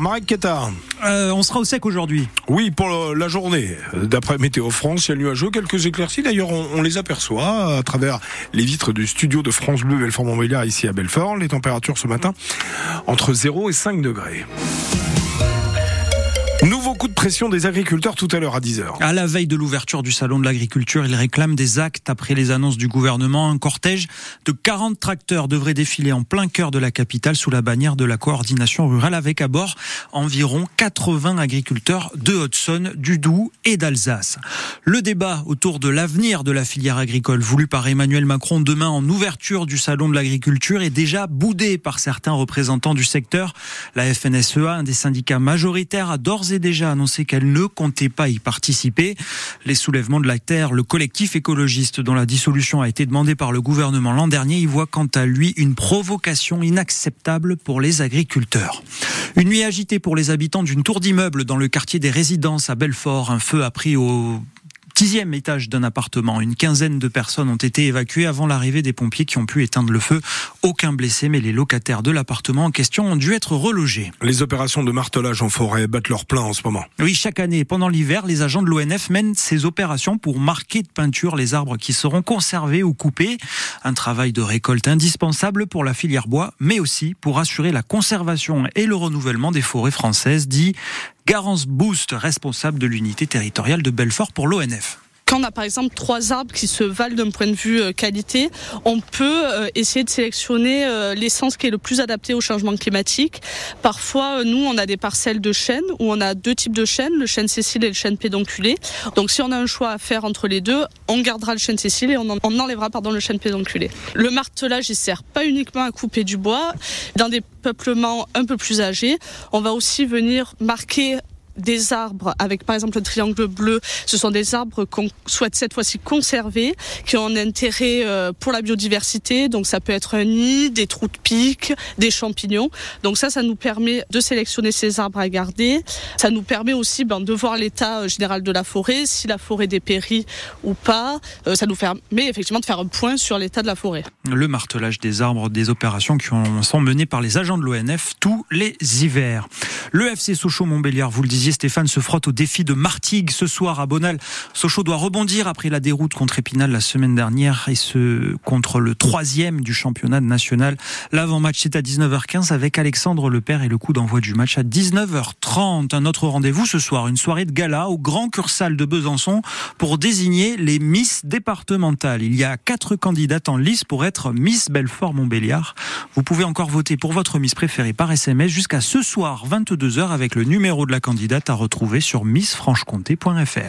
Marek Keta. Euh, on sera au sec aujourd'hui. Oui, pour la journée. D'après Météo France, il y a nuageux, quelques éclaircies. D'ailleurs, on, les aperçoit à travers les vitres du studio de France Bleu Belfort-Montbéliard ici à Belfort. Les températures ce matin entre 0 et 5 degrés. Nouveau coup de pression des agriculteurs tout à l'heure à 10h. À la veille de l'ouverture du salon de l'agriculture, ils réclament des actes après les annonces du gouvernement. Un cortège de 40 tracteurs devrait défiler en plein cœur de la capitale sous la bannière de la coordination rurale avec à bord environ 80 agriculteurs de Haute-Saône, du Doubs et d'Alsace. Le débat autour de l'avenir de la filière agricole voulu par Emmanuel Macron demain en ouverture du salon de l'agriculture est déjà boudé par certains représentants du secteur. La FNSEA, un des syndicats majoritaires, a d'ores déjà annoncé qu'elle ne comptait pas y participer. Les soulèvements de la terre, le collectif écologiste dont la dissolution a été demandée par le gouvernement l'an dernier, y voit quant à lui une provocation inacceptable pour les agriculteurs. Une nuit agitée pour les habitants d'une tour d'immeuble dans le quartier des résidences à Belfort. Un feu a pris au dixième étage d'un appartement. Une quinzaine de personnes ont été évacuées avant l'arrivée des pompiers qui ont pu éteindre le feu. Aucun blessé, mais les locataires de l'appartement en question ont dû être relogés. Les opérations de martelage en forêt battent leur plein en ce moment. Oui, chaque année, pendant l'hiver, les agents de l'ONF mènent ces opérations pour marquer de peinture les arbres qui seront conservés ou coupés. Un travail de récolte indispensable pour la filière bois, mais aussi pour assurer la conservation et le renouvellement des forêts françaises, dit Garance Boost, responsable de l'unité territoriale de Belfort pour l'ONF quand on a par exemple trois arbres qui se valent d'un point de vue euh, qualité, on peut euh, essayer de sélectionner euh, l'essence qui est le plus adapté au changement climatique. Parfois, nous, on a des parcelles de chênes où on a deux types de chênes, le chêne Cécile et le chêne pédonculé. Donc si on a un choix à faire entre les deux, on gardera le chêne Cécile et on, enlèvera pardon, le chêne pédonculé. Le martelage, il sert pas uniquement à couper du bois. Dans des peuplements un peu plus âgés, on va aussi venir marquer des arbres avec par exemple le triangle bleu, ce sont des arbres qu'on souhaite cette fois-ci conserver, qui ont un intérêt euh, pour la biodiversité. Donc ça peut être un nid, des trous de pique, des champignons. Donc ça, ça nous permet de sélectionner ces arbres à garder. Ça nous permet aussi ben, de voir l'état euh, général de la forêt, si la forêt dépérit ou pas. Euh, ça nous permet effectivement de faire un point sur l'état de la forêt. Le martelage des arbres, des opérations qui sont menées par les agents de l'ONF tous les hivers. Le FC Sochaux-Montbéliard, vous le disiez, Stéphane se frotte au défi de Martigues ce soir à Bonal. Sochaux doit rebondir après la déroute contre Épinal la semaine dernière et ce contre le troisième du championnat national. L'avant-match c'est à 19h15 avec Alexandre Lepère et le coup d'envoi du match à 19h30. Un autre rendez-vous ce soir, une soirée de gala au Grand Cursal de Besançon pour désigner les Miss départementales. Il y a quatre candidates en lice pour être Miss Belfort-Montbéliard. Vous pouvez encore voter pour votre Miss préférée par SMS jusqu'à ce soir 22h avec le numéro de la candidate à retrouver sur missfranchecomté.fr.